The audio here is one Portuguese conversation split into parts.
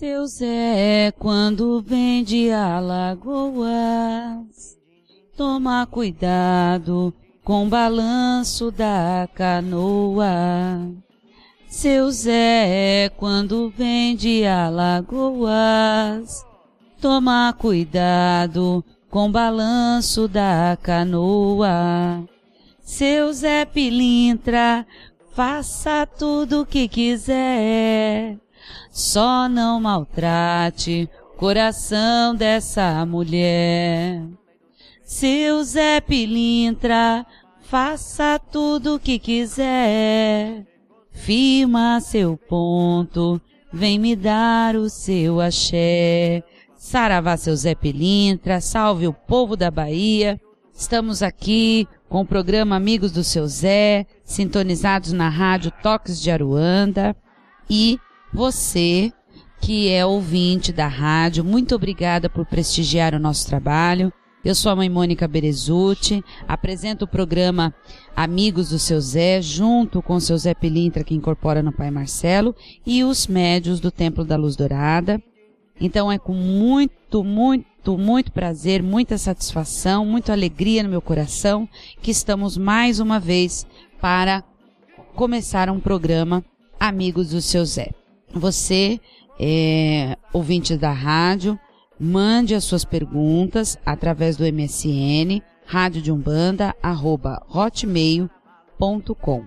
Seu Zé, quando vem de Alagoas, toma cuidado com o balanço da canoa. Seu Zé, quando vem de Alagoas, toma cuidado com o balanço da canoa. Seu Zé Pilintra, faça tudo o que quiser, só não maltrate coração dessa mulher. Seu Zé Pilintra, faça tudo o que quiser, firma seu ponto, vem me dar o seu axé. Saravá seu Zé Pilintra, salve o povo da Bahia. Estamos aqui com o programa Amigos do Seu Zé, sintonizados na rádio Toques de Aruanda. E você, que é ouvinte da rádio, muito obrigada por prestigiar o nosso trabalho. Eu sou a mãe Mônica Berezuti, apresento o programa Amigos do Seu Zé, junto com o seu Zé Pilintra, que incorpora no Pai Marcelo, e os médios do Templo da Luz Dourada. Então é com muito, muito, muito prazer, muita satisfação, muita alegria no meu coração que estamos mais uma vez para começar um programa Amigos do Seu Zé. Você, é, ouvinte da rádio, mande as suas perguntas através do MSN radiodeumbanda@hotmail.com.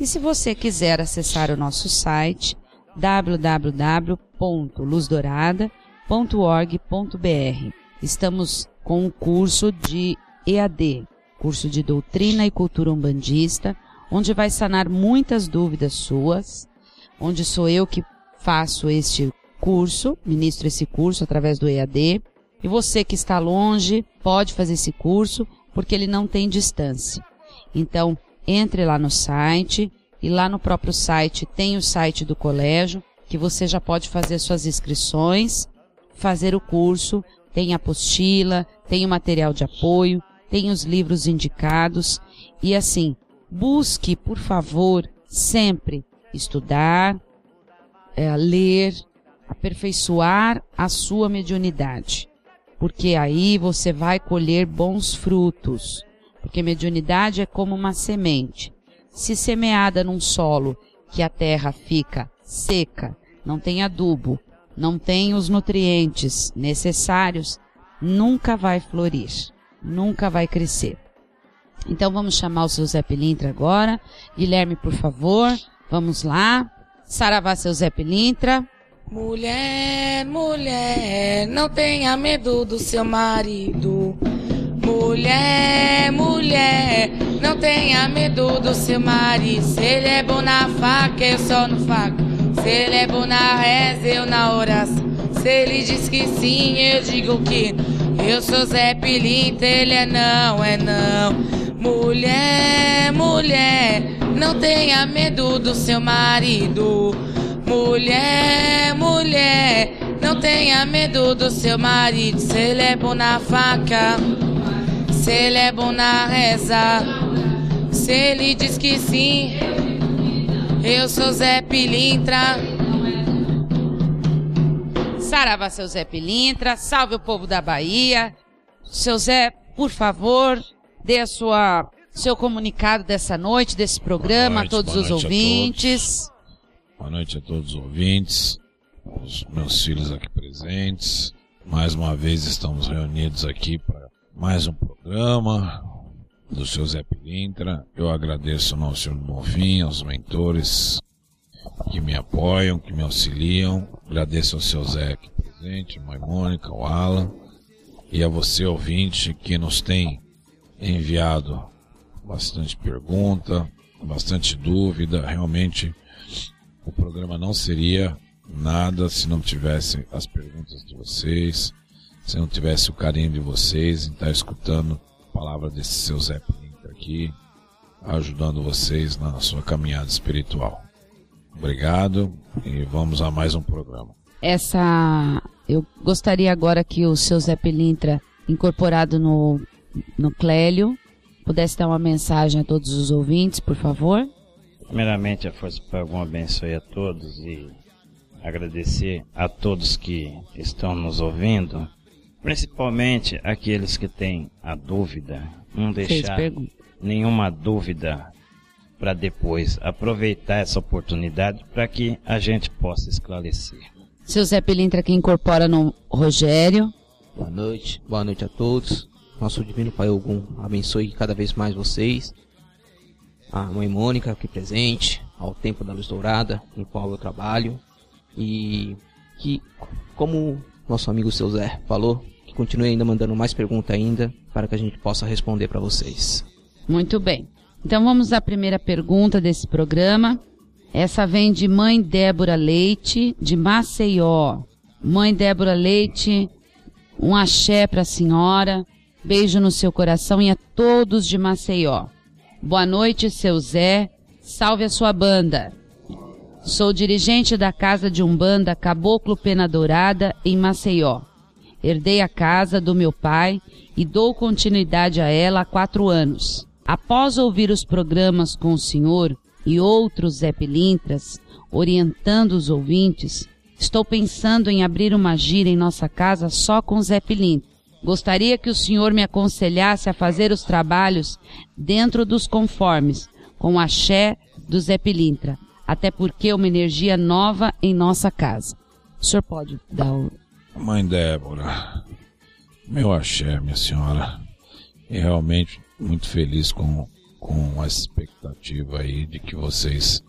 E se você quiser acessar o nosso site www.luzdourada.org.br. Estamos com um curso de EAD, curso de Doutrina e Cultura Umbandista, onde vai sanar muitas dúvidas suas, onde sou eu que faço este curso, ministro esse curso através do EAD. E você que está longe pode fazer esse curso porque ele não tem distância. Então, entre lá no site e lá no próprio site tem o site do colégio que você já pode fazer suas inscrições, fazer o curso, tem apostila, tem o material de apoio, tem os livros indicados e assim, busque, por favor, sempre estudar, é, ler, aperfeiçoar a sua mediunidade, porque aí você vai colher bons frutos, porque mediunidade é como uma semente. Se semeada num solo que a terra fica seca, não tem adubo, não tem os nutrientes necessários, nunca vai florir, nunca vai crescer. Então vamos chamar o seu Zé Pilintra agora. Guilherme, por favor, vamos lá. Saravá, seu Zé Pilintra. Mulher, mulher, não tenha medo do seu marido. Mulher, mulher, não tenha medo do seu marido. Se ele é bom na faca, eu só no faca. Se ele é bom na reza, eu na oração. Se ele diz que sim, eu digo que eu sou Zé Pilintra, ele é não, é não. Mulher, mulher, não tenha medo do seu marido. Mulher, mulher, não tenha medo do seu marido. Se ele é bom na faca, se ele é bom na reza, se ele diz que sim, Eu sou Zé Pilintra. Saravá, seu Zé Pilintra. Salve o povo da Bahia. Seu Zé, por favor, dê a sua seu comunicado dessa noite, desse programa noite, a todos os ouvintes. Boa noite a todos os ouvintes, os meus filhos aqui presentes. Mais uma vez estamos reunidos aqui para mais um programa do seu Zé Pilintra. Eu agradeço ao nosso senhor Bonfim, aos mentores que me apoiam, que me auxiliam. Agradeço ao seu Zé aqui presente, mãe Mônica, o Alan e a você ouvinte que nos tem enviado bastante pergunta, bastante dúvida. Realmente o programa não seria nada se não tivesse as perguntas de vocês, se não tivesse o carinho de vocês em estar escutando a palavra desse seu Zé Pinto aqui, ajudando vocês na sua caminhada espiritual. Obrigado e vamos a mais um programa. Essa. Eu gostaria agora que o seu Zé Pilintra, incorporado no, no Clélio, pudesse dar uma mensagem a todos os ouvintes, por favor. Primeiramente, a Força Pagão abençoe a todos e agradecer a todos que estão nos ouvindo, principalmente aqueles que têm a dúvida, não deixar nenhuma dúvida para depois aproveitar essa oportunidade para que a gente possa esclarecer. Seu Zé Pilintra que incorpora no Rogério. Boa noite, boa noite a todos. Nosso Divino Pai Ogum abençoe cada vez mais vocês. A Mãe Mônica aqui presente, ao Tempo da Luz Dourada, em qual eu trabalho. E que, como nosso amigo seu Zé falou, que continue ainda mandando mais perguntas ainda, para que a gente possa responder para vocês. Muito bem. Então vamos à primeira pergunta desse programa. Essa vem de Mãe Débora Leite, de Maceió. Mãe Débora Leite, um axé para a senhora. Beijo no seu coração e a todos de Maceió. Boa noite, seu Zé. Salve a sua banda. Sou dirigente da casa de Umbanda Caboclo Pena Dourada, em Maceió. Herdei a casa do meu pai e dou continuidade a ela há quatro anos. Após ouvir os programas com o senhor e outros Zé Pilintras, orientando os ouvintes, estou pensando em abrir uma gira em nossa casa só com Zé Pilintra Gostaria que o senhor me aconselhasse a fazer os trabalhos dentro dos conformes, com o axé do Zé Pilintra, até porque é uma energia nova em nossa casa. O senhor pode dar o... Mãe Débora, meu axé, minha senhora, e realmente muito feliz com, com a expectativa aí de que vocês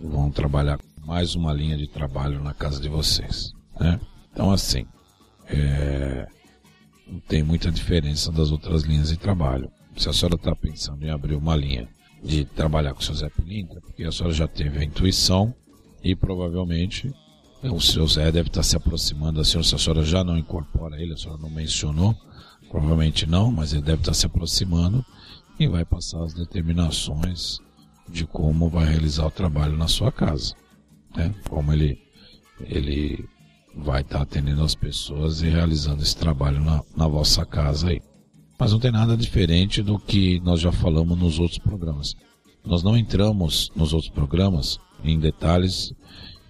vão trabalhar mais uma linha de trabalho na casa de vocês, né? Então assim, é, não tem muita diferença das outras linhas de trabalho. Se a senhora está pensando em abrir uma linha de trabalhar com o seu Zé Pilintra, porque a senhora já teve a intuição e provavelmente o seu Zé deve estar tá se aproximando da senhora. Se a senhora já não incorpora ele, a senhora não mencionou, provavelmente não, mas ele deve estar se aproximando e vai passar as determinações de como vai realizar o trabalho na sua casa. Né? Como ele, ele vai estar atendendo as pessoas e realizando esse trabalho na, na vossa casa aí. Mas não tem nada diferente do que nós já falamos nos outros programas. Nós não entramos nos outros programas em detalhes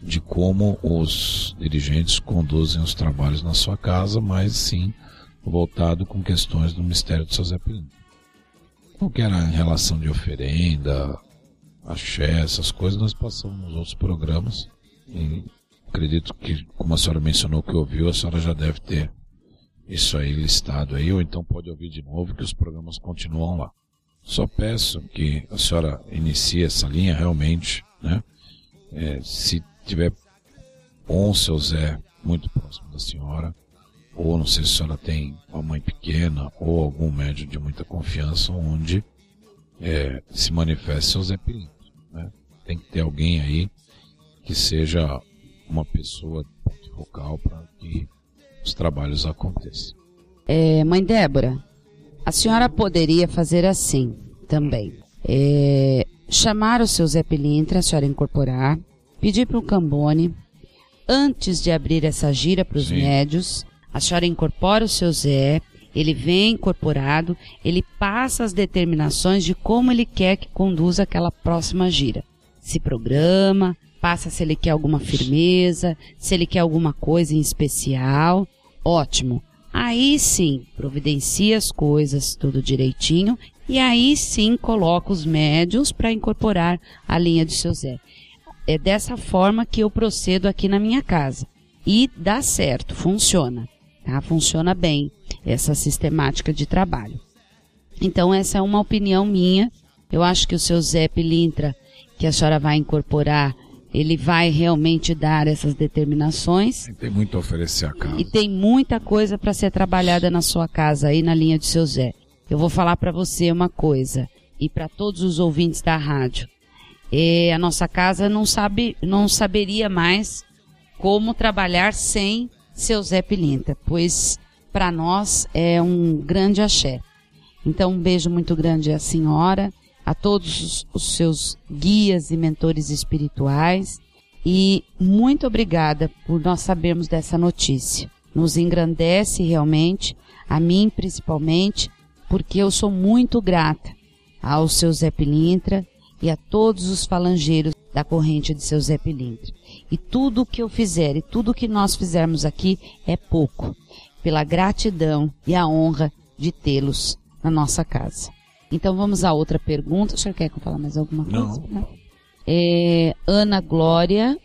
de como os dirigentes conduzem os trabalhos na sua casa, mas sim voltado com questões do mistério de São Zé Pinto. Qualquer relação de oferenda, axé, essas coisas, nós passamos nos outros programas e acredito que, como a senhora mencionou que ouviu, a senhora já deve ter isso aí listado aí, ou então pode ouvir de novo que os programas continuam lá. Só peço que a senhora inicie essa linha realmente, né? É, se tiver bom seu Zé muito próximo da senhora, ou não sei se a senhora tem uma mãe pequena ou algum médium de muita confiança onde é, se manifeste seu Zé Pilinto. Né? Tem que ter alguém aí que seja uma pessoa focal para que os trabalhos aconteçam. É, mãe Débora, a senhora poderia fazer assim também. É, chamar o seu Zé Pilintra, a senhora incorporar, pedir para o Cambone, antes de abrir essa gira para os médios, a senhora incorpora o seu Zé, ele vem incorporado, ele passa as determinações de como ele quer que conduza aquela próxima gira. se programa, passa se ele quer alguma firmeza, se ele quer alguma coisa em especial. Ótimo. Aí sim, providencia as coisas tudo direitinho e aí sim coloca os médios para incorporar a linha de seu Zé. É dessa forma que eu procedo aqui na minha casa. E dá certo, funciona. Tá? Funciona bem essa sistemática de trabalho. Então essa é uma opinião minha. Eu acho que o seu Zé Pilintra, que a senhora vai incorporar ele vai realmente dar essas determinações. Tem muito a oferecer a casa. E tem muita coisa para ser trabalhada na sua casa aí na linha de seu Zé. Eu vou falar para você uma coisa e para todos os ouvintes da rádio. É, a nossa casa não sabe, não saberia mais como trabalhar sem seu Zé Pilinta, pois para nós é um grande axé. Então um beijo muito grande à senhora a todos os seus guias e mentores espirituais e muito obrigada por nós sabermos dessa notícia. Nos engrandece realmente, a mim principalmente, porque eu sou muito grata ao seu Zé Pilintra e a todos os falangeiros da corrente de seu Zé Pilintra. E tudo o que eu fizer e tudo o que nós fizermos aqui é pouco, pela gratidão e a honra de tê-los na nossa casa. Então vamos a outra pergunta. O senhor quer que eu fale mais alguma coisa? Não. É, Ana Glória,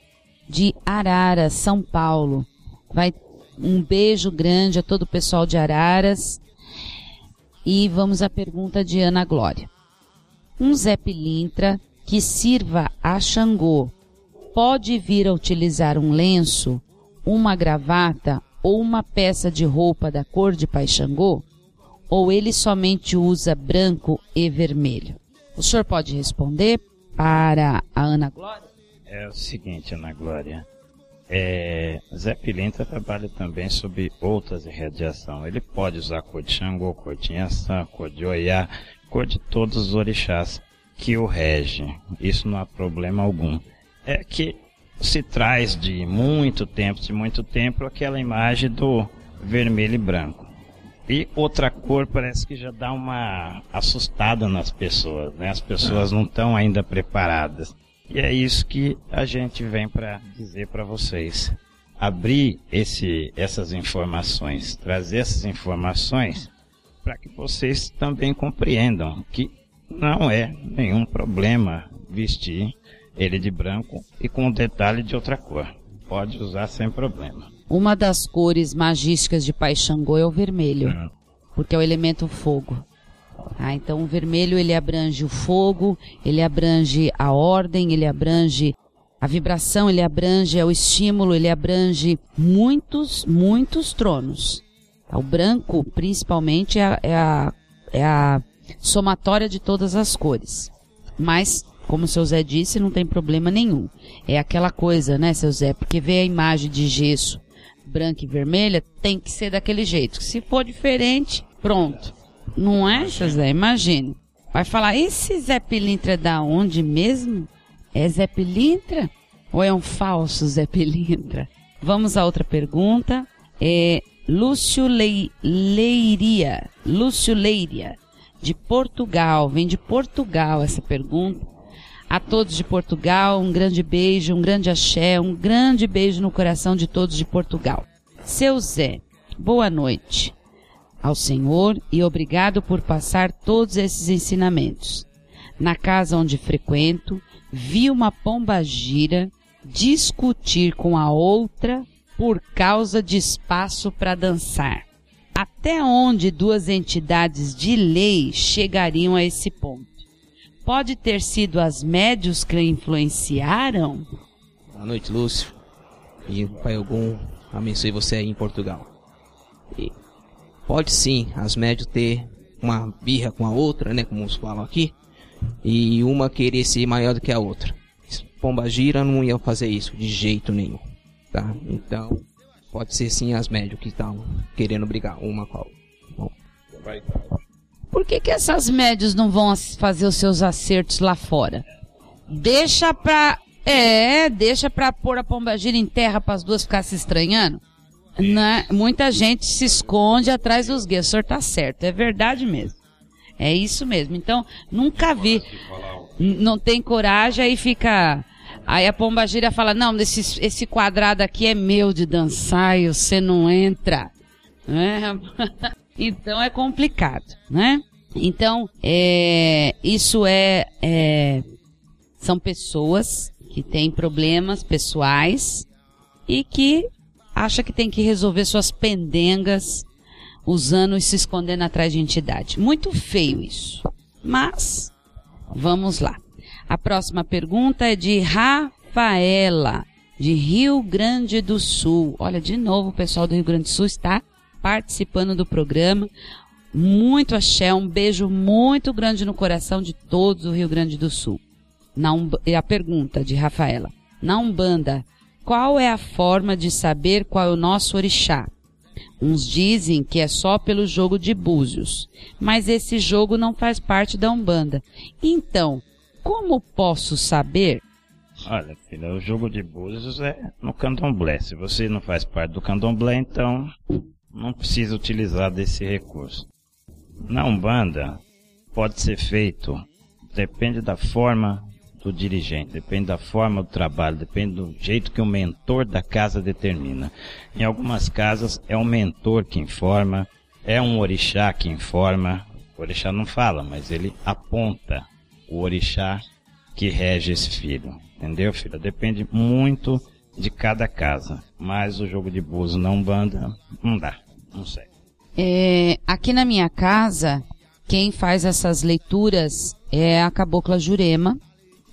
de Araras, São Paulo. Vai um beijo grande a todo o pessoal de Araras. E vamos à pergunta de Ana Glória. Um Zé Pilintra que sirva a Xangô pode vir a utilizar um lenço, uma gravata ou uma peça de roupa da cor de Pai Xangô? ou ele somente usa branco e vermelho? O senhor pode responder para a Ana Glória? É o seguinte, Ana Glória. É, Zé Pilintra trabalha também sob outras irradiações. Ele pode usar cor de Xangô, cor de Inhaçã, cor de Oiá, cor de todos os orixás que o regem. Isso não há problema algum. É que se traz de muito tempo, de muito tempo, aquela imagem do vermelho e branco. E outra cor parece que já dá uma assustada nas pessoas, né? As pessoas não estão ainda preparadas. E é isso que a gente vem para dizer para vocês. Abrir esse, essas informações, trazer essas informações para que vocês também compreendam que não é nenhum problema vestir ele de branco e com um detalhe de outra cor. Pode usar sem problema. Uma das cores magísticas de Pai Xangô é o vermelho, é. porque é o elemento fogo. Ah, então o vermelho ele abrange o fogo, ele abrange a ordem, ele abrange a vibração, ele abrange é o estímulo, ele abrange muitos, muitos tronos. O branco, principalmente, é a, é a, é a somatória de todas as cores. Mas, como o seu Zé disse, não tem problema nenhum. É aquela coisa, né, seu Zé? Porque vê a imagem de gesso branca e vermelha, tem que ser daquele jeito. Se for diferente, pronto. Não é, José? Imagine. Vai falar, esse Zé Pilintra é da onde mesmo? É Zé Pilintra? Ou é um falso Zé Pilintra? Vamos a outra pergunta. É Lúcio Le... Leiria. Lúcio Leiria, de Portugal. Vem de Portugal essa pergunta. A todos de Portugal, um grande beijo, um grande axé, um grande beijo no coração de todos de Portugal. Seu Zé, boa noite ao Senhor e obrigado por passar todos esses ensinamentos. Na casa onde frequento, vi uma pomba gira discutir com a outra por causa de espaço para dançar. Até onde duas entidades de lei chegariam a esse ponto? Pode ter sido as médios que influenciaram? Boa noite, Lúcio. E o Pai Ogum abençoe você aí em Portugal. E pode sim as médios ter uma birra com a outra, né? Como falam aqui. E uma querer ser maior do que a outra. Pomba gira não ia fazer isso de jeito nenhum. Tá? Então, pode ser sim as médios que estão querendo brigar uma com a outra. Bom. Por que, que essas médios não vão fazer os seus acertos lá fora? Deixa pra. É, deixa pra pôr a pombagira em terra para as duas ficar se estranhando. Né? Muita gente se esconde atrás dos guias. O senhor tá certo, é verdade mesmo. É isso mesmo. Então, nunca vi. Não tem coragem, aí fica. Aí a pomba gira fala: Não, esse, esse quadrado aqui é meu de dançar e você não entra. Né? então é complicado, né? Então, é, isso é, é, são pessoas que têm problemas pessoais e que acha que tem que resolver suas pendengas usando e se escondendo atrás de entidade. Muito feio isso. Mas, vamos lá. A próxima pergunta é de Rafaela, de Rio Grande do Sul. Olha, de novo o pessoal do Rio Grande do Sul está participando do programa. Muito axé, um beijo muito grande no coração de todos do Rio Grande do Sul. Na a pergunta de Rafaela. Na Umbanda, qual é a forma de saber qual é o nosso orixá? Uns dizem que é só pelo jogo de búzios, mas esse jogo não faz parte da Umbanda. Então, como posso saber? Olha, filha, o jogo de búzios é no candomblé. Se você não faz parte do candomblé, então não precisa utilizar desse recurso. Na Umbanda, pode ser feito, depende da forma do dirigente, depende da forma do trabalho, depende do jeito que o mentor da casa determina. Em algumas casas é o mentor que informa, é um orixá que informa. O orixá não fala, mas ele aponta o orixá que rege esse filho. Entendeu, filha? Depende muito de cada casa. Mas o jogo de búzio não banda, não dá, não sei. É, aqui na minha casa, quem faz essas leituras é a cabocla Jurema,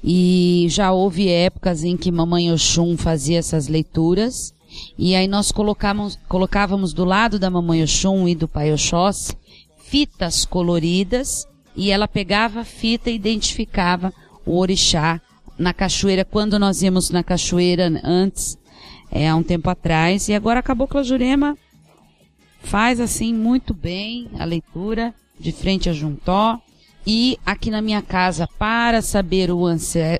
e já houve épocas em que Mamãe Oxum fazia essas leituras. E aí nós colocávamos, colocávamos do lado da Mamãe Oxum e do Pai Oxóssi fitas coloridas e ela pegava a fita e identificava o orixá na cachoeira, quando nós íamos na cachoeira antes, é, há um tempo atrás. E agora a Cabocla Jurema faz assim muito bem a leitura de frente a Juntó. E aqui na minha casa, para saber o,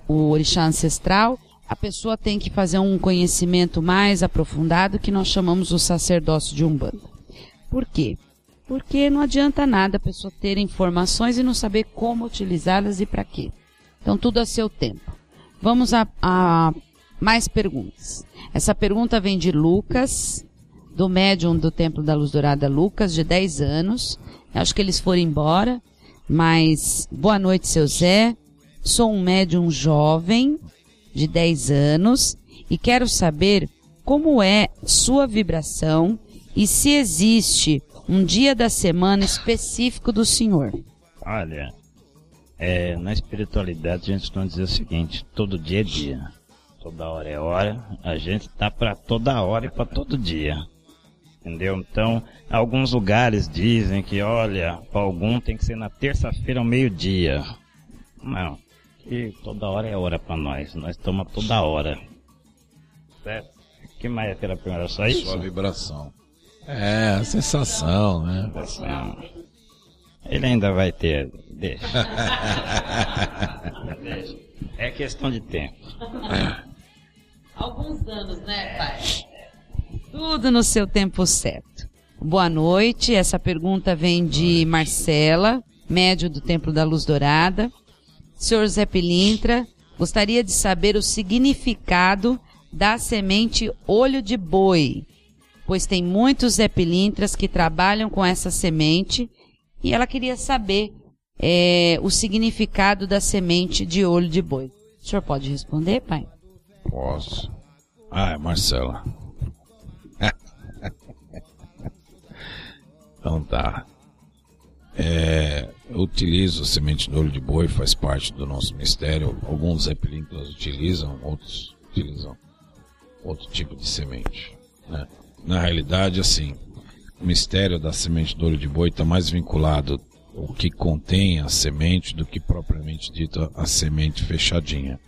o orixá ancestral, a pessoa tem que fazer um conhecimento mais aprofundado que nós chamamos o sacerdócio de Umbanda. Por quê? Porque não adianta nada a pessoa ter informações e não saber como utilizá-las e para quê. Então tudo a seu tempo. Vamos a, a mais perguntas. Essa pergunta vem de Lucas, do médium do Templo da Luz Dourada, Lucas, de 10 anos. Acho que eles foram embora. Mas, boa noite, seu Zé. Sou um médium jovem, de 10 anos, e quero saber como é sua vibração e se existe um dia da semana específico do senhor. Olha, é, na espiritualidade a gente não dizer o seguinte, todo dia é dia. Toda hora é hora, a gente tá para toda hora e para todo dia entendeu? Então, alguns lugares dizem que, olha, para algum tem que ser na terça-feira ao meio-dia. Não, que toda hora é hora para nós, nós estamos toda hora. Certo? O que mais era primeiro? Só isso? Sua vibração. É, a sensação, né? Ele ainda vai ter. Deixa. Deixa. É questão de tempo. Alguns anos, né, pai? Tudo no seu tempo certo. Boa noite. Essa pergunta vem de Marcela, médio do Templo da Luz Dourada. Senhor Zé Pilintra, gostaria de saber o significado da semente olho de boi, pois tem muitos Zé Pilintras que trabalham com essa semente e ela queria saber é, o significado da semente de olho de boi. O senhor pode responder, pai? Posso. Ah, Marcela. Então tá. É, eu utilizo semente de olho de boi, faz parte do nosso mistério. Alguns epilínclas utilizam, outros utilizam outro tipo de semente. Né? Na realidade, assim, o mistério da semente de olho de boi está mais vinculado o que contém a semente do que propriamente dito a semente fechadinha.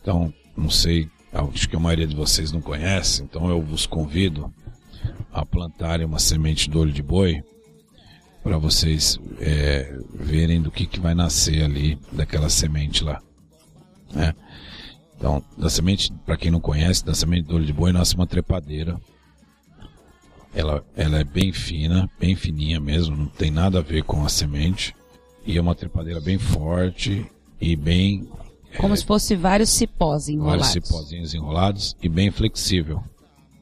Então, não sei, acho que a maioria de vocês não conhece, então eu vos convido a plantarem uma semente do olho de boi para vocês é, verem do que, que vai nascer ali daquela semente lá. Né? Então, da semente, para quem não conhece, da semente do olho de boi nasce uma trepadeira. Ela, ela é bem fina, bem fininha mesmo, não tem nada a ver com a semente. e é uma trepadeira bem forte e bem Como se fosse vários cipós enrolados. vários cipózinhos enrolados e bem flexível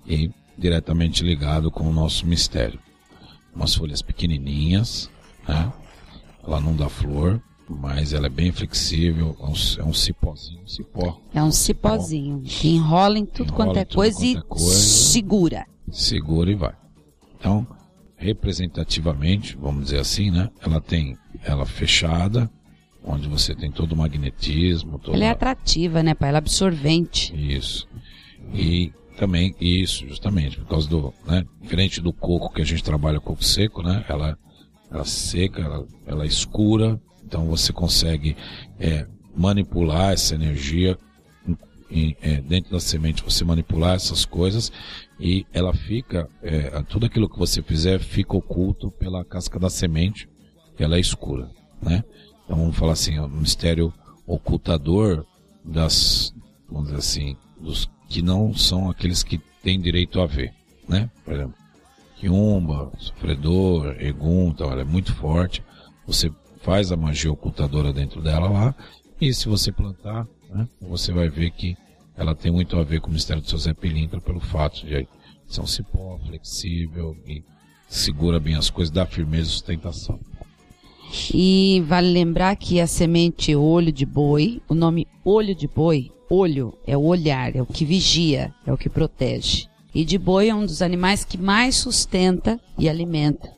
e diretamente ligado com o nosso mistério. Umas folhas pequenininhas, né? Ela não dá flor, mas ela é bem flexível, é um, é um cipózinho, um cipó. É um cipózinho que enrola em tudo Enrola quanto é tudo coisa quanto e é coisa. segura. segura e vai. Então, representativamente, vamos dizer assim, né? Ela tem ela fechada, onde você tem todo o magnetismo, toda Ela é atrativa, né, pai? Ela é absorvente. isso. E também isso, justamente, por causa do, né, diferente do coco que a gente trabalha coco seco, né? Ela ela seca, ela, ela é escura, então você consegue é, manipular essa energia em- é, dentro da semente, você manipular essas coisas e ela fica, é, tudo aquilo que você fizer fica oculto pela casca da semente, ela é escura, né? Então vamos falar assim, é um mistério ocultador das, vamos dizer assim, dos que não são aqueles que têm direito a ver, né? Por exemplo, quiumba, sofredor, egum, então ela é muito forte. Você faz a magia ocultadora dentro dela lá e se você plantar, né, você vai ver que ela tem muito a ver com o mistério do seu Zé Pilintra pelo fato de ser um cipó flexível e segura bem as coisas, dá firmeza e sustentação. E vale lembrar que a semente olho de boi, o nome olho de boi, olho é o olhar, é o que vigia, é o que protege. E de boi é um dos animais que mais sustenta e alimenta,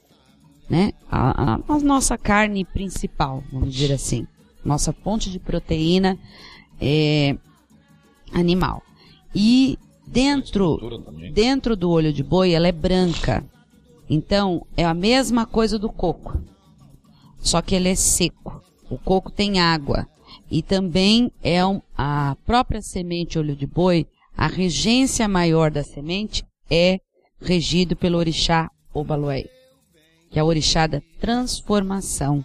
né? A, a- a nossa carne principal, vamos dizer assim. Nossa fonte de proteína é animal. E dentro, dentro do olho de boi, ela é branca. Então, é a mesma coisa do coco só que ele é seco. O coco tem água. E também é um- a própria semente olho de boi, a regência maior da semente é regido pelo orixá Obaluai, que é o orixá da transformação,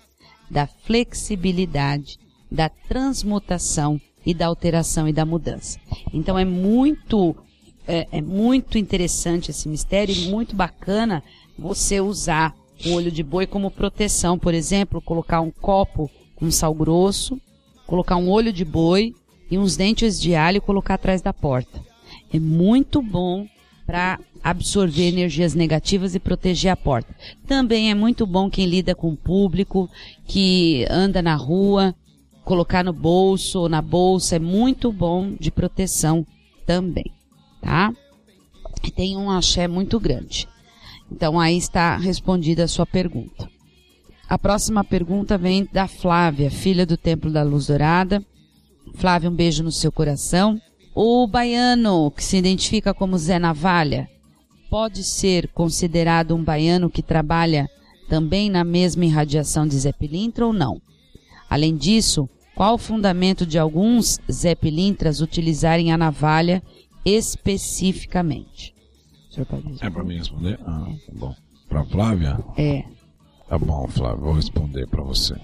da flexibilidade, da transmutação e da alteração e da mudança. Então é muito é, é muito interessante esse mistério e muito bacana você usar o olho de boi como proteção, por exemplo, colocar um copo com sal grosso, colocar um olho de boi e uns dentes de alho e colocar atrás da porta. É muito bom para absorver energias negativas e proteger a porta. Também é muito bom quem lida com o público, que anda na rua, colocar no bolso ou na bolsa é muito bom de proteção também, tá? E tem um axé muito grande. Então aí está respondida a sua pergunta. A próxima pergunta vem da Flávia, filha do Templo da Luz Dourada. Flávia, um beijo no seu coração. O baiano que se identifica como Zé Navalha pode ser considerado um baiano que trabalha também na mesma irradiação de Zé Pilintra ou não? Além disso, qual o fundamento de alguns Zé Pilintras utilizarem a navalha especificamente? É para mim responder? Ah, bom. Para Flávia? É. Tá bom, Flávio, vou responder para você.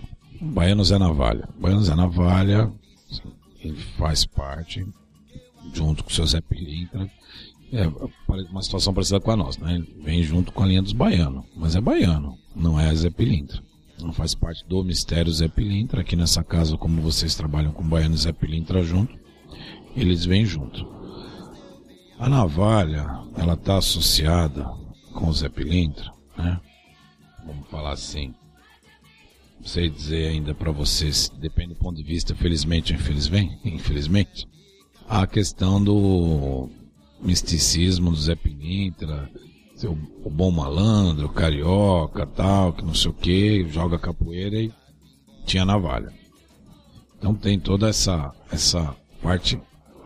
Baiano Zé Navalha. Baiano Zé Navalha, ele faz parte, junto com o seu Zé é uma situação parecida com a nossa, né? Ele vem junto com a linha dos baianos, mas é baiano, não é Zé Pilintra. Não faz parte do mistério Zé Pilintra. Aqui nessa casa, como vocês trabalham com baiano e Zé Pilintra junto, eles vêm junto. A navalha, ela está associada com o Zé Pilintra, né? Vamos falar assim. Não sei dizer ainda para vocês, depende do ponto de vista, felizmente ou infelizmente, infelizmente, a questão do misticismo do Zé Pilintra, seu, o bom malandro, o carioca, tal, que não sei o que, joga capoeira e tinha navalha. Então tem toda essa, essa parte,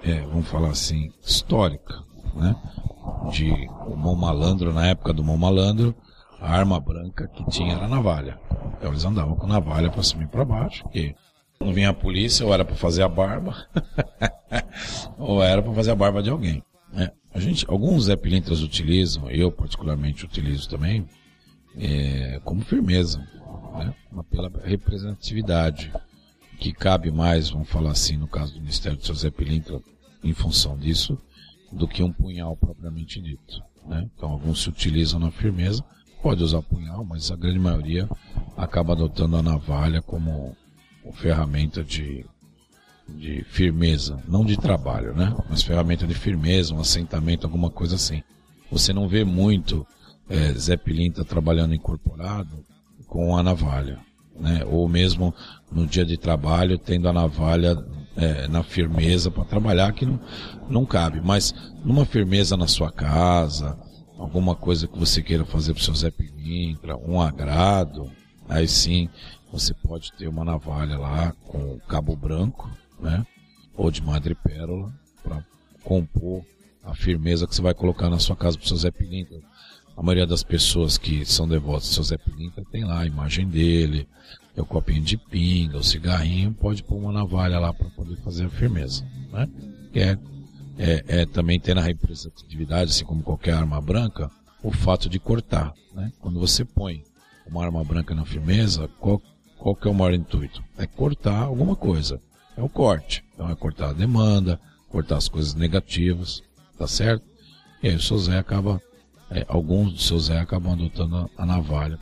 é, vamos falar assim, histórica, né? De o bom malandro, na época do bom malandro, a arma branca que tinha era navalha. Então eles andavam com navalha para cima e para baixo, porque não vinha a polícia, ou era para fazer a barba, ou era para fazer a barba de alguém. né? A gente, alguns Zé utilizam, eu particularmente utilizo também, é, como firmeza, né? Pela representatividade, que cabe mais, vamos falar assim, no caso do Ministério do seu Zé em função disso, do que um punhal propriamente dito. Né? Então alguns se utilizam na firmeza, pode usar punhal, mas a grande maioria acaba adotando a navalha como ferramenta de, de firmeza, não de trabalho, né? Mas ferramenta de firmeza, um assentamento, alguma coisa assim. Você não vê muito é, Zé Pilinta trabalhando incorporado com a navalha, né? Ou mesmo no dia de trabalho tendo a navalha é, na firmeza para trabalhar que não, não cabe, mas numa firmeza na sua casa, alguma coisa que você queira fazer para o seu Zé Pilintra, um agrado, aí sim você pode ter uma navalha lá com cabo branco, né? Ou de madrepérola para compor a firmeza que você vai colocar na sua casa para o seu Zé Pilintra. A maioria das pessoas que são devotas do seu Zé Pilintra tem lá a imagem dele, é o copinho de pinga, o cigarrinho, pode pôr uma navalha lá para poder fazer a firmeza, né? Que é, é, é também ter na representatividade, assim como qualquer arma branca, o fato de cortar, né? Quando você põe uma arma branca na firmeza, qual, qual que é o maior intuito? É cortar alguma coisa. É o corte. Então é cortar a demanda, cortar as coisas negativas, tá certo? E aí o seu Zé acaba, é, alguns dos seus Zé acabam adotando a, a navalha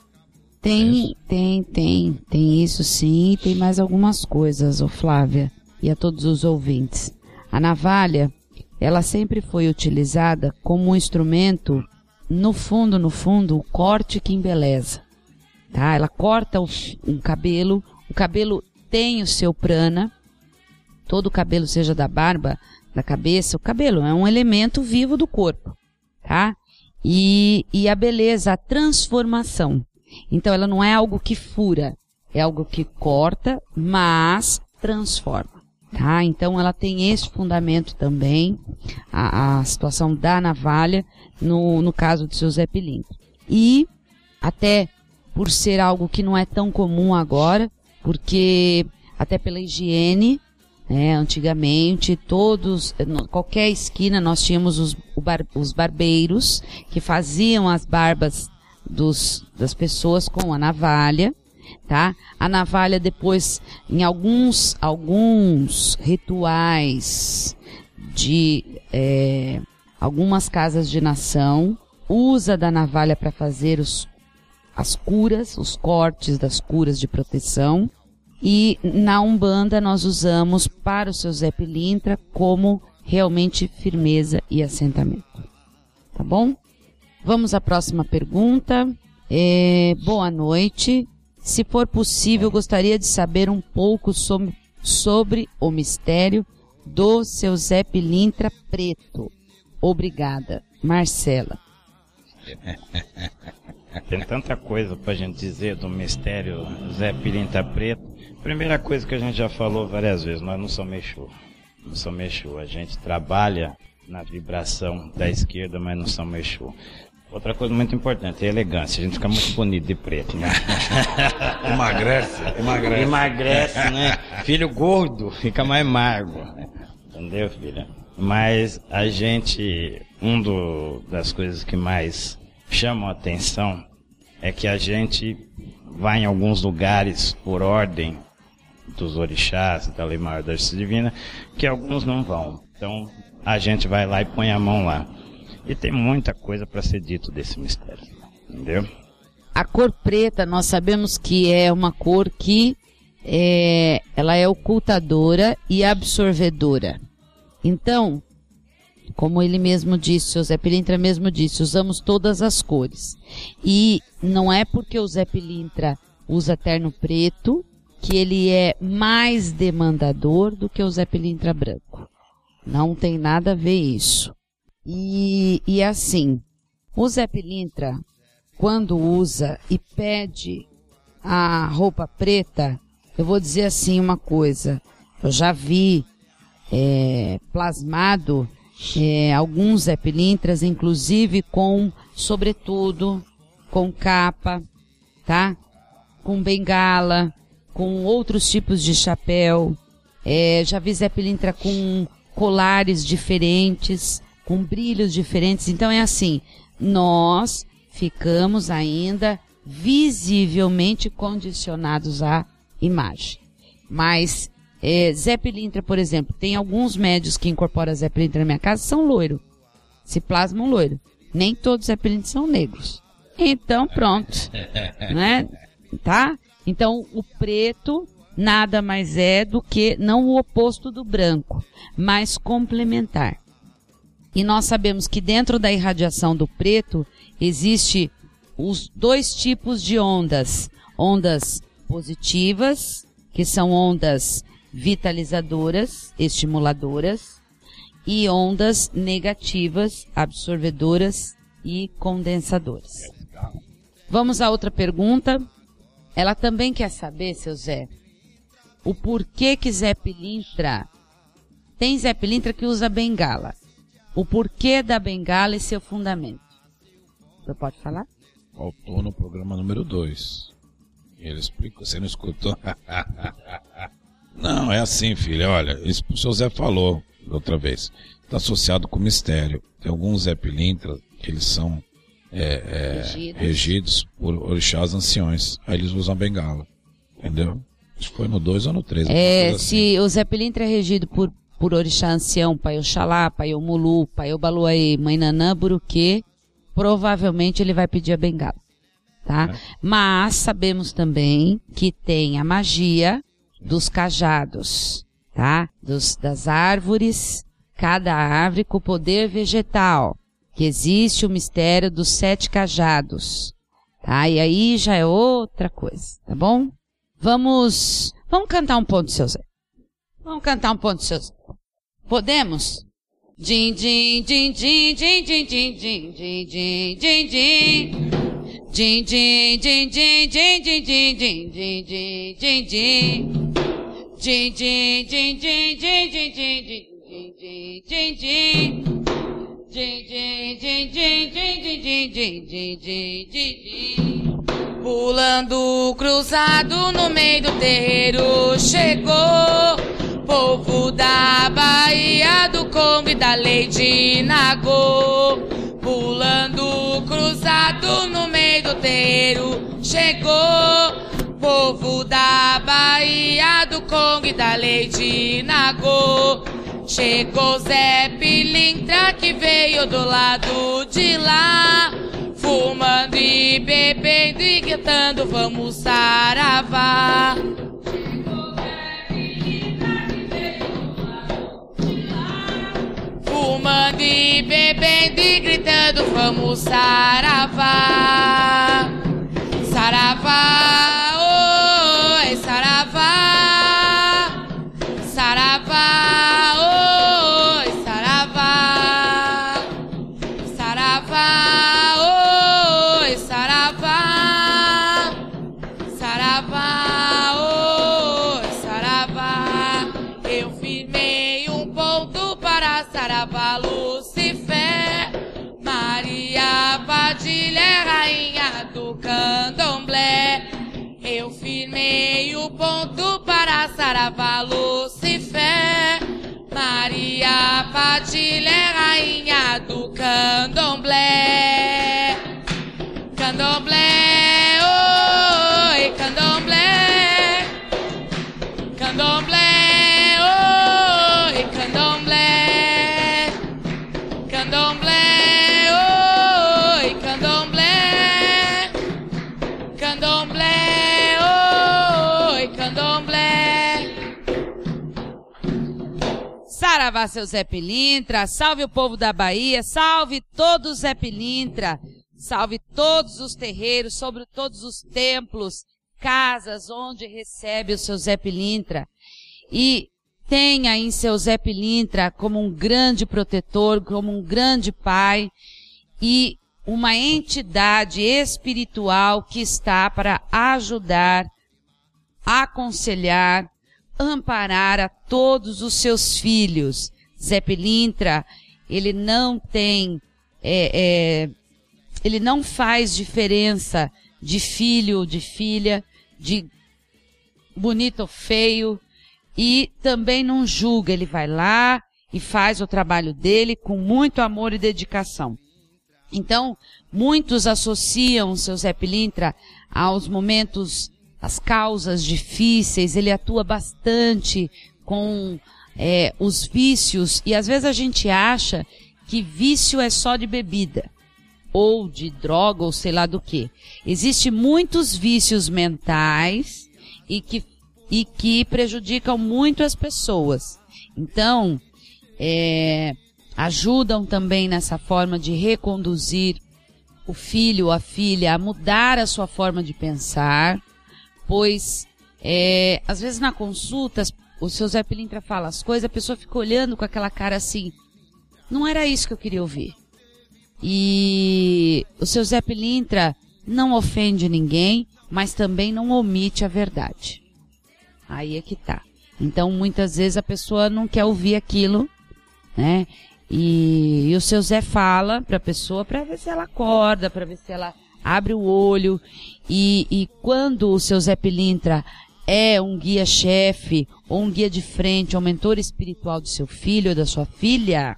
tem, é tem, tem, tem isso sim, tem mais algumas coisas, ô Flávia, e a todos os ouvintes. A navalha, ela sempre foi utilizada como um instrumento, no fundo, no fundo, o corte que embeleza. Tá? Ela corta o, um cabelo, o cabelo tem o seu prana, todo o cabelo, seja da barba, da cabeça, o cabelo é um elemento vivo do corpo, tá? E, e a beleza, a transformação. Então ela não é algo que fura, é algo que corta, mas transforma. Tá? Então ela tem esse fundamento também, a, a situação da navalha, no, no caso do seu Zé. E até por ser algo que não é tão comum agora, porque até pela higiene, né, antigamente todos, qualquer esquina nós tínhamos os, bar, os barbeiros que faziam as barbas dos, das pessoas com a navalha, tá? A navalha depois, em alguns, alguns rituais de é, algumas casas de nação, usa da navalha para fazer os, as curas, os cortes das curas de proteção. E na Umbanda nós usamos para o seu Zé Pilintra como realmente firmeza e assentamento. Tá bom? Vamos à próxima pergunta. É, boa noite. Se for possível, gostaria de saber um pouco sobre, sobre o mistério do seu Zé Pilintra Preto. Obrigada. Marcela. Tem tanta coisa para a gente dizer do mistério Zé Pilintra Preto. Primeira coisa que a gente já falou várias vezes, nós não somos Exu. Não somos Exu. A gente trabalha na vibração da esquerda, mas não somos Exu. Outra coisa muito importante é a elegância. A gente fica muito bonito de preto, né? emagrece, emagrece. Emagrece, né? Filho gordo fica mais magro. Entendeu, filha? Mas a gente, um do, das coisas que mais chamam a atenção é que a gente vai em alguns lugares por ordem dos orixás, da lei maior da justiça divina, que alguns não vão. Então a gente vai lá e põe a mão lá. E tem muita coisa para ser dito desse mistério, entendeu? A cor preta, nós sabemos que é uma cor que é, ela é ocultadora e absorvedora. Então, como ele mesmo disse, o Zé Pilintra mesmo disse, usamos todas as cores. E não é porque o Zé Pilintra usa terno preto que ele é mais demandador do que o Zé Pilintra branco. Não tem nada a ver isso. E, e assim, o Zé Pilintra, quando usa e pede a roupa preta, eu vou dizer assim uma coisa. Eu já vi é, plasmado é, alguns Zé Pilintras, inclusive com sobretudo, com capa, tá? Com bengala, com outros tipos de chapéu. É, já vi Zé Pilintra com colares diferentes com brilhos diferentes. Então é assim, nós ficamos ainda visivelmente condicionados à imagem. Mas é, Zé Pilintra, por exemplo, tem alguns médios que incorporam Zé Pilintra na minha casa, são loiro. Se plasmam loiro. Nem todos Zé Pilintras são negros. Então, pronto. né? tá? Então, o preto nada mais é do que não o oposto do branco, mas complementar. E nós sabemos que dentro da irradiação do preto existe os dois tipos de ondas, ondas positivas, que são ondas vitalizadoras, estimuladoras, e ondas negativas, absorvedoras e condensadoras. Vamos a outra pergunta. Ela também quer saber, seu Zé, o porquê que Zé Pilintra tem Zé Pilintra que usa bengala. O porquê da bengala e seu fundamento. Você pode falar? Faltou no programa número 2. Ele explicou, você não escutou? não, é assim, filha. Olha, isso o seu Zé falou outra vez. Está associado com mistério. Tem alguns Zé Pilintra que eles são é, é, regidos. regidos por orixás anciões. Aí eles usam bengala. Entendeu? Acho que foi no 2 ou no 3. É, assim. se o Zé Pilintra é regido por, por orixá ancião, pai Oxalá, pai Omulu, pai Obaluaê, mãe Nanã, Buruquê, provavelmente ele vai pedir a bengala. Tá? É. Mas sabemos também que tem a magia dos cajados, tá? Dos, das árvores, cada árvore com poder vegetal, que existe o mistério dos sete cajados, tá? E aí já é outra coisa, tá bom? Vamos, vamos cantar um ponto, seu Zé. Vamos cantar um ponto, seu Zé. Podemos? Din, din, din, din, din, din, din, din, din, din, din, din. Din, din, din, din, din, din, din, din, din, din, din, din. Din, din, din, din, din, din, din, din, din, din, din. Din, din, din, din, din, din, din, din, din, din, din. Pulando cruzado no meio do terreiro chegou Povo da Bahia, do Congo e da Lady Nagô Pulando cruzado no meio do terreiro chegou Povo da Bahia, do Congo e da Lady Nagô Chegou Zé Pilintra que veio do lado de lá Fumando e bebendo e gritando, vamos saravá. Fumando e bebendo e gritando, vamos saravá. Saravá, Lucifé. Maria Padilha, rainha do candomblé. Candomblé, Saravá, seu Zé Pilintra, salve o povo da Bahia, salve todos os Zé Pilintra, salve todos os terreiros, sobre todos os templos, casas onde recebe o seu Zé Pilintra. E tenha em seu Zé Pilintra como um grande protetor, como um grande pai e uma entidade espiritual que está para ajudar, aconselhar, amparar a todos os seus filhos. Zé Pilintra, ele não tem, é, é, ele não faz diferença de filho, de filha, de bonito ou feio, e também não julga, ele vai lá e faz o trabalho dele com muito amor e dedicação. Então, muitos associam o seu Zé Pilintra aos momentos as causas difíceis, ele atua bastante com é, os vícios, e às vezes a gente acha que vício é só de bebida. ou de droga ou sei lá do que. Existem muitos vícios mentais e que, e que prejudicam muito as pessoas. Então, é, ajudam também nessa forma de reconduzir o filho ou a filha a mudar a sua forma de pensar, pois é, às vezes na consulta o seu Zé Pilintra fala as coisas, a pessoa fica olhando com aquela cara assim, não era isso que eu queria ouvir. E o seu Zé Pilintra não ofende ninguém, mas também não omite a verdade. Aí é que tá. Então muitas vezes a pessoa não quer ouvir aquilo, né? E, e o seu Zé fala para a pessoa para ver se ela acorda, para ver se ela abre o olho. E, e quando o seu Zé Pilintra é um guia-chefe, ou um guia de frente, ou um mentor espiritual do seu filho ou da sua filha,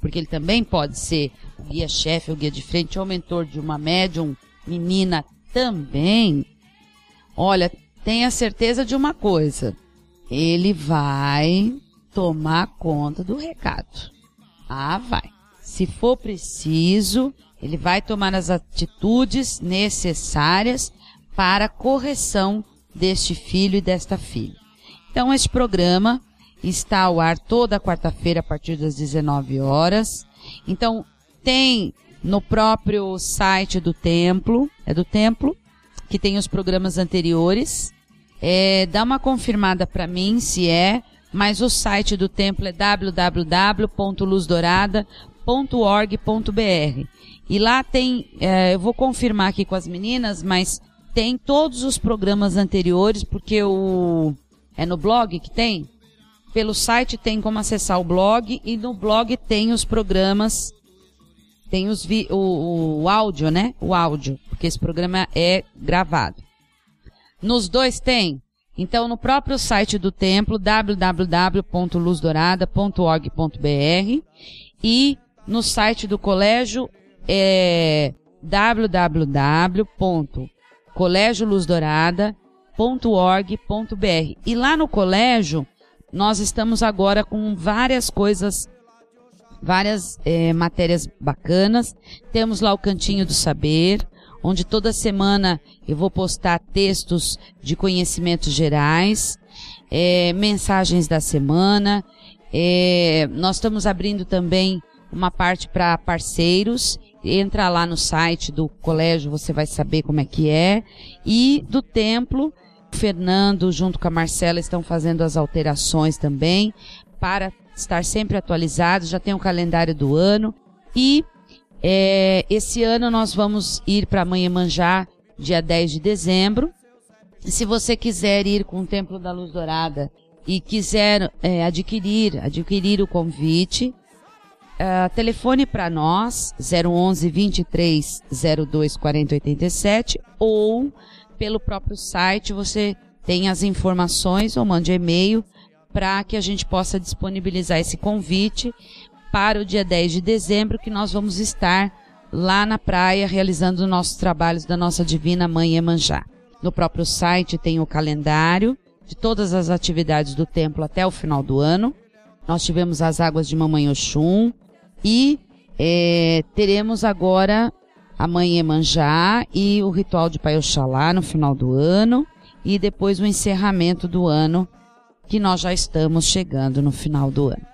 porque ele também pode ser o guia-chefe, o guia de frente, ou mentor de uma médium menina também. Olha, tenha certeza de uma coisa: ele vai tomar conta do recado. Ah, vai. Se for preciso, ele vai tomar as atitudes necessárias para a correção deste filho e desta filha. Então, este programa está ao ar toda quarta-feira a partir das 19 horas. Então, tem no próprio site do templo, é do templo, que tem os programas anteriores. É, dá uma confirmada para mim se é mas o site do templo é www.luzdourada.org.br. E lá tem, é, eu vou confirmar aqui com as meninas, mas tem todos os programas anteriores, porque o é no blog que tem. Pelo site tem como acessar o blog e no blog tem os programas, tem os vi, o, o áudio, né? O áudio, porque esse programa é gravado. Nos dois tem então, no próprio site do templo, www.luzdourada.org.br e no site do colégio é www.colegioluzdourada.org.br. E lá no colégio, nós estamos agora com várias coisas, várias é, matérias bacanas. Temos lá o Cantinho do Saber, onde toda semana eu vou postar textos de conhecimentos gerais, é, mensagens da semana. É, nós estamos abrindo também uma parte para parceiros. Entra lá no site do colégio, você vai saber como é que é. E do templo, Fernando junto com a Marcela estão fazendo as alterações também para estar sempre atualizados. Já tem o calendário do ano e é, esse ano nós vamos ir para Manhã dia 10 de dezembro. Se você quiser ir com o Templo da Luz Dourada e quiser é, adquirir, adquirir o convite, é, telefone para nós 011 23 02 40 87 ou pelo próprio site você tem as informações ou mande e-mail para que a gente possa disponibilizar esse convite para o dia 10 de dezembro, que nós vamos estar lá na praia realizando nossos trabalhos da nossa Divina Mãe Emanjá. No próprio site tem o calendário de todas as atividades do templo até o final do ano. Nós tivemos as águas de Mamãe Oxum e é, teremos agora a Mãe e o ritual de Pai Oxalá no final do ano e depois o encerramento do ano que nós já estamos chegando no final do ano.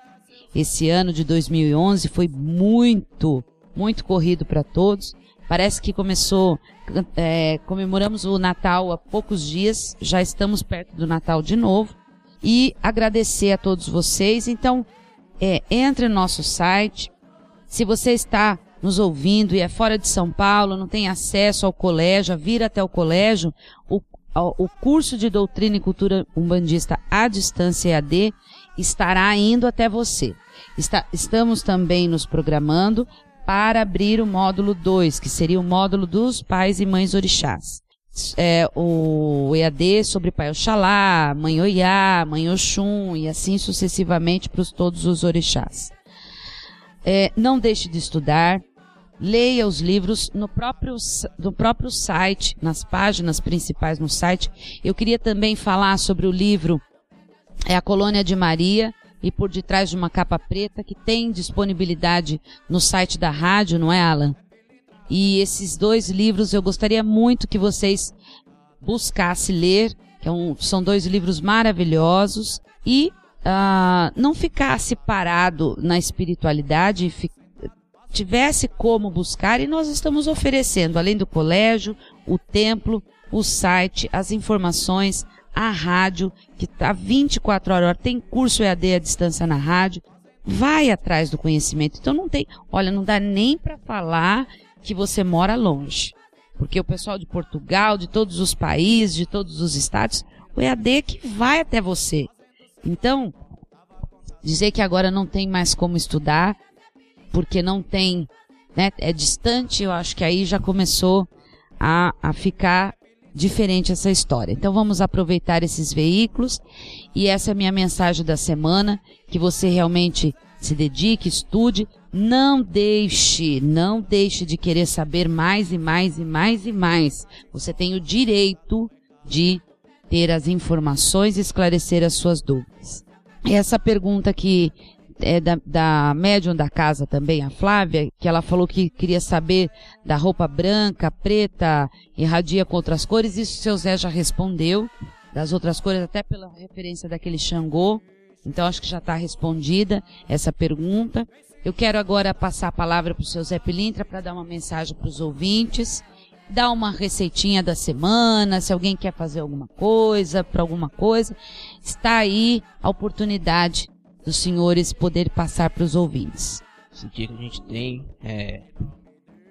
Esse ano de 2011 foi muito, muito corrido para todos. Parece que começou, é, comemoramos o Natal há poucos dias, já estamos perto do Natal de novo. E agradecer a todos vocês. Então, é, entre no nosso site. Se você está nos ouvindo e é fora de São Paulo, não tem acesso ao colégio, a vir até o colégio, o, o curso de doutrina e cultura umbandista à distância EAD estará indo até você. Está, estamos também nos programando para abrir o módulo 2, que seria o módulo dos pais e mães orixás. É, o EAD sobre Pai Oxalá, Mãe Oiá, Mãe Oxum e assim sucessivamente para todos os orixás. É, não deixe de estudar, leia os livros no próprio, no próprio site, nas páginas principais no site. Eu queria também falar sobre o livro É a Colônia de Maria, e por detrás de uma capa preta que tem disponibilidade no site da rádio, não é, Alan? E esses dois livros eu gostaria muito que vocês buscassem ler, que é um, são dois livros maravilhosos, e uh, não ficasse parado na espiritualidade, tivesse como buscar, e nós estamos oferecendo, além do colégio, o templo, o site, as informações, a rádio, que está 24 horas, tem curso EAD à distância na rádio, vai atrás do conhecimento. Então não tem, olha, não dá nem para falar que você mora longe. Porque o pessoal de Portugal, de todos os países, de todos os estados, o EAD é que vai até você. Então, dizer que agora não tem mais como estudar, porque não tem, né, é distante, eu acho que aí já começou a, a ficar diferente essa história. Então vamos aproveitar esses veículos e essa é a minha mensagem da semana, que você realmente se dedique, estude, não deixe, não deixe de querer saber mais e mais e mais e mais. Você tem o direito de ter as informações e esclarecer as suas dúvidas. Essa pergunta que é da, da médium da casa também, a Flávia, que ela falou que queria saber da roupa branca, preta, irradia com outras cores. Isso o seu Zé já respondeu. Das outras cores, até pela referência daquele Xangô. Então acho que já está respondida essa pergunta. Eu quero agora passar a palavra para o seu Zé Pilintra para dar uma mensagem para os ouvintes, dar uma receitinha da semana, se alguém quer fazer alguma coisa, para alguma coisa, está aí a oportunidade dos senhores poder passar para os ouvintes. Esse dia que a gente tem é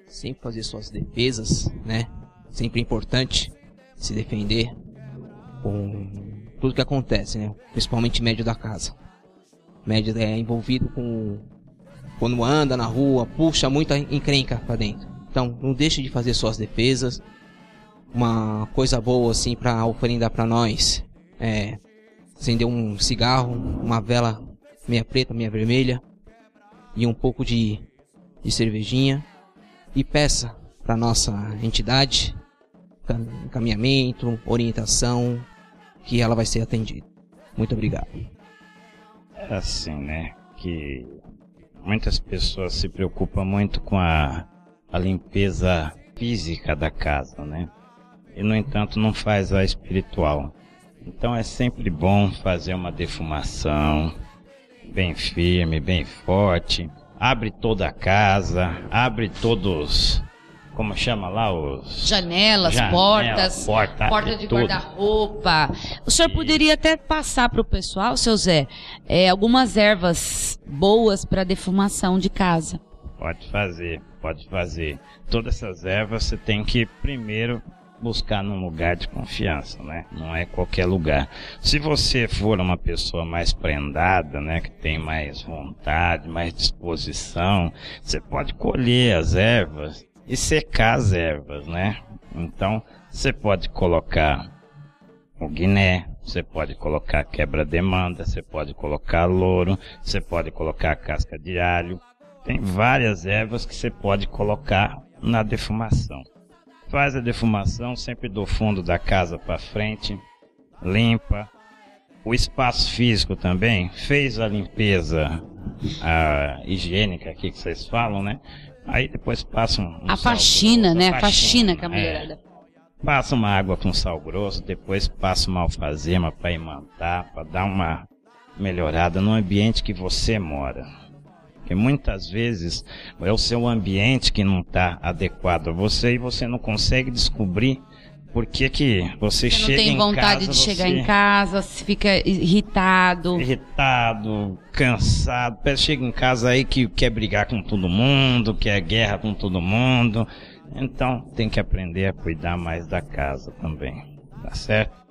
sempre fazer suas defesas, né? Sempre é importante se defender com tudo que acontece, né? Principalmente médio da casa. Médio é envolvido com quando anda na rua, puxa muita encrenca para dentro. Então, não deixe de fazer suas defesas. Uma coisa boa assim para oferendar para nós é acender um cigarro, uma vela meia preta, meia vermelha e um pouco de, de cervejinha e peça para nossa entidade encaminhamento, orientação, que ela vai ser atendida. Muito obrigado. É assim, né? Que muitas pessoas se preocupam muito com a, a limpeza física da casa, né? E no entanto não faz a espiritual. Então é sempre bom fazer uma defumação, bem firme, bem forte. Abre toda a casa, abre todos como chama lá os janelas, Janela, portas, porta, porta de guarda-roupa. O senhor poderia até passar para o pessoal, seu Zé, é, algumas ervas boas para defumação de casa. Pode fazer, pode fazer. Todas essas ervas você tem que primeiro buscar num lugar de confiança, né? Não é qualquer lugar. Se você for uma pessoa mais prendada, né, que tem mais vontade, mais disposição, você pode colher as ervas e secar as ervas, né? Então, você pode colocar o guiné, você pode colocar quebra-demanda, você pode colocar louro, você pode colocar casca de alho. Tem várias ervas que você pode colocar na defumação. Faz a defumação sempre do fundo da casa para frente, limpa. O espaço físico também fez a limpeza a higiênica aqui que vocês falam, né? Aí depois passa um, um a faxina, grosso, né? a faxina que a é. mulherada. Passa uma água com sal grosso, depois passa uma alfazema para imantar, para dar uma melhorada no ambiente que você mora. Porque muitas vezes é o seu ambiente que não está adequado a você e você não consegue descobrir por que, que você, Você não chega tem em vontade casa, de chegar em casa, se fica irritado. irritado, cansado, chega em casa aí que quer brigar com todo mundo, quer guerra com todo mundo. Então tem que aprender a cuidar mais da casa também, tá certo?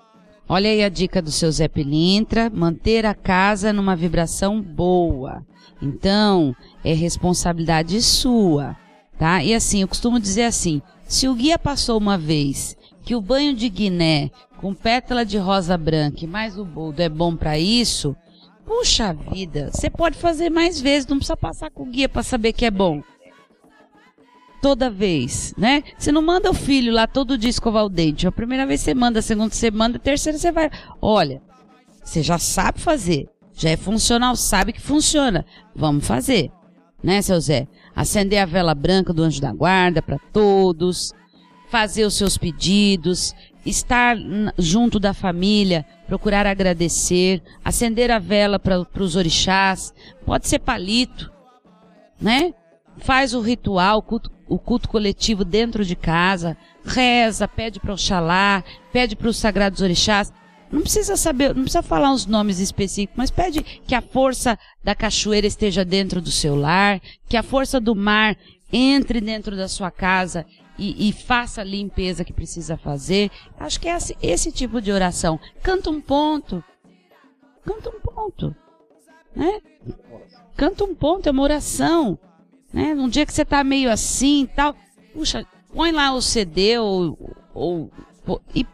Olha aí a dica do seu Zé Pilintra, manter a casa numa vibração boa. Então, é responsabilidade sua, tá? E assim, eu costumo dizer assim, se o guia passou uma vez que o banho de Guiné com pétala de rosa branca e mais o boldo é bom para isso, puxa vida, você pode fazer mais vezes, não precisa passar com o guia para saber que é bom. Toda vez, né? Você não manda o filho lá todo dia escovar o dente. A primeira vez você manda, a segunda você manda, a terceira você vai. Olha, você já sabe fazer. Já é funcional, sabe que funciona. Vamos fazer. Né, seu Zé? acender a vela branca do anjo da guarda para todos, fazer os seus pedidos, estar junto da família, procurar agradecer, acender a vela para os orixás, pode ser palito, né? Faz o ritual, o culto, o culto coletivo dentro de casa, reza, pede para Oxalá, pede para os sagrados orixás. Não precisa saber, não precisa falar uns nomes específicos, mas pede que a força da cachoeira esteja dentro do seu lar, que a força do mar entre dentro da sua casa e, e, faça a limpeza que precisa fazer. Acho que é esse, esse tipo de oração. Canta um ponto. Canta um ponto. Né? Canta um ponto, é uma oração. Né? Num dia que você está meio assim e tal, puxa, põe lá o CD ou, ou, e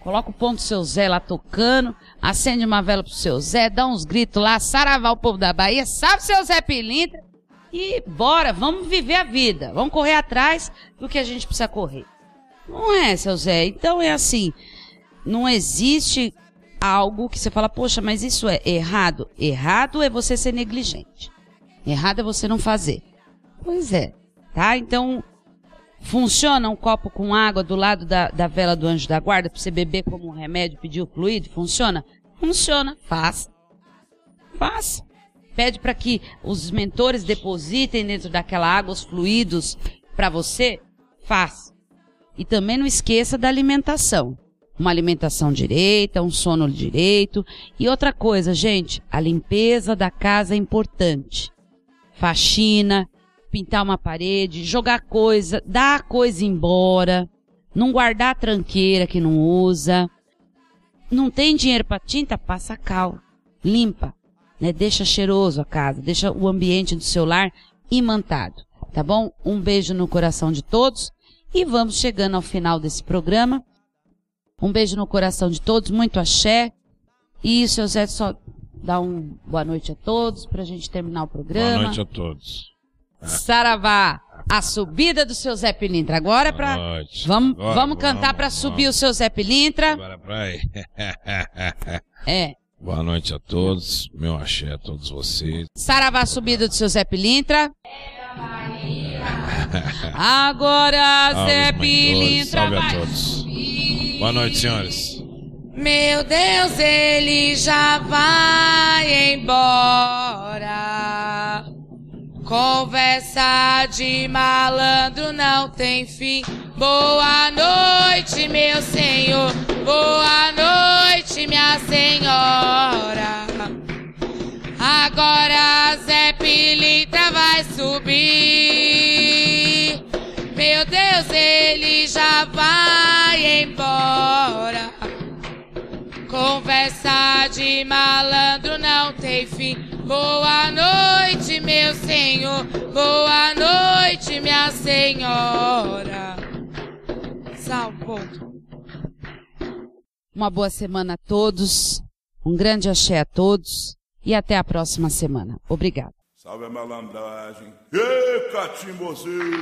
coloca o ponto do seu Zé lá tocando, acende uma vela pro seu Zé, dá uns gritos lá, saravar o povo da Bahia, sabe seu Zé Pilintra? E bora, vamos viver a vida. Vamos correr atrás do que a gente precisa correr. Não é, seu Zé? Então é assim. Não existe algo que você fala, poxa, mas isso é errado. Errado é você ser negligente. Errado é você não fazer. Pois é. Tá? Então, funciona um copo com água do lado da, da vela do anjo da guarda para você beber como um remédio, pedir o fluido? Funciona? Funciona. Faça. Faça pede para que os mentores depositem dentro daquela água os fluidos para você, faça. E também não esqueça da alimentação. Uma alimentação direita, um sono direito. E outra coisa, gente, a limpeza da casa é importante. Faxina, pintar uma parede, jogar coisa, dar coisa embora, não guardar tranqueira que não usa. Não tem dinheiro para tinta? Passa cal. Limpa né? Deixa cheiroso a casa, deixa o ambiente do seu lar imantado, tá bom? Um beijo no coração de todos e vamos chegando ao final desse programa. Um beijo no coração de todos, muito axé. E seu Zé só dá um boa noite a todos para a gente terminar o programa. Boa noite a todos. Saravá, a subida do seu Zé Pilintra. Agora para vamos Agora, vamos cantar para subir o seu Zé Pilintra. Agora pra aí. é. Boa noite a todos, meu axé a todos vocês. Saravá subida do seu Zé Pilintra. Agora Zé Pilintra Salve a todos. Boa noite, senhores. Meu Deus, ele já vai embora. Conversa de malandro não tem fim. Boa noite, meu senhor. Boa noite, minha senhora. Agora Zé Pilita vai subir. Meu Deus, ele já vai embora. Conversa de malandro não tem fim. Boa noite, meu senhor. Boa noite, minha senhora. Ponto. Uma boa semana a todos, um grande axé a todos e até a próxima semana. Obrigado. Salve a malandragem. Ê, catimbozinho!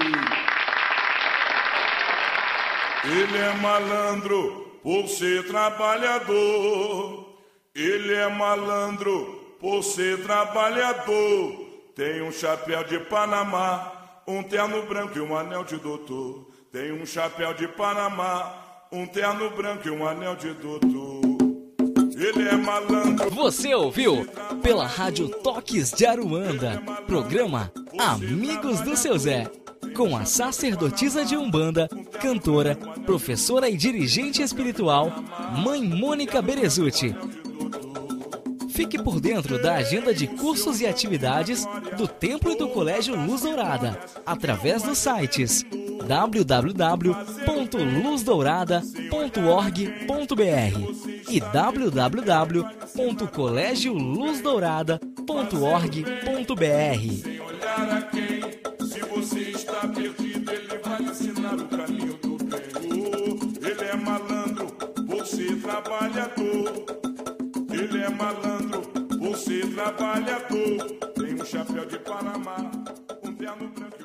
Ele é malandro por ser trabalhador. Ele é malandro por ser trabalhador. Tem um chapéu de Panamá, um terno branco e um anel de doutor. Tem um chapéu de Panamá, um terno branco e um anel de doutor. Ele é malandro. Você ouviu pela Rádio Toques de Aruanda, programa Amigos do Seu Zé, com a sacerdotisa de Umbanda, cantora, professora e dirigente espiritual, Mãe Mônica Berezuti. Fique por dentro da agenda de cursos e atividades do Templo e do Colégio Luz Dourada, através dos sites www.luzdourada.org.br e www.colegioluzdourada.org.br. Se você está perdido, ele vai ensinar o caminho do Senhor. Ele é malandro, você trabalhador. Ele é malandro, trabalhador. Tem um chapéu de Panamá, um terno branco.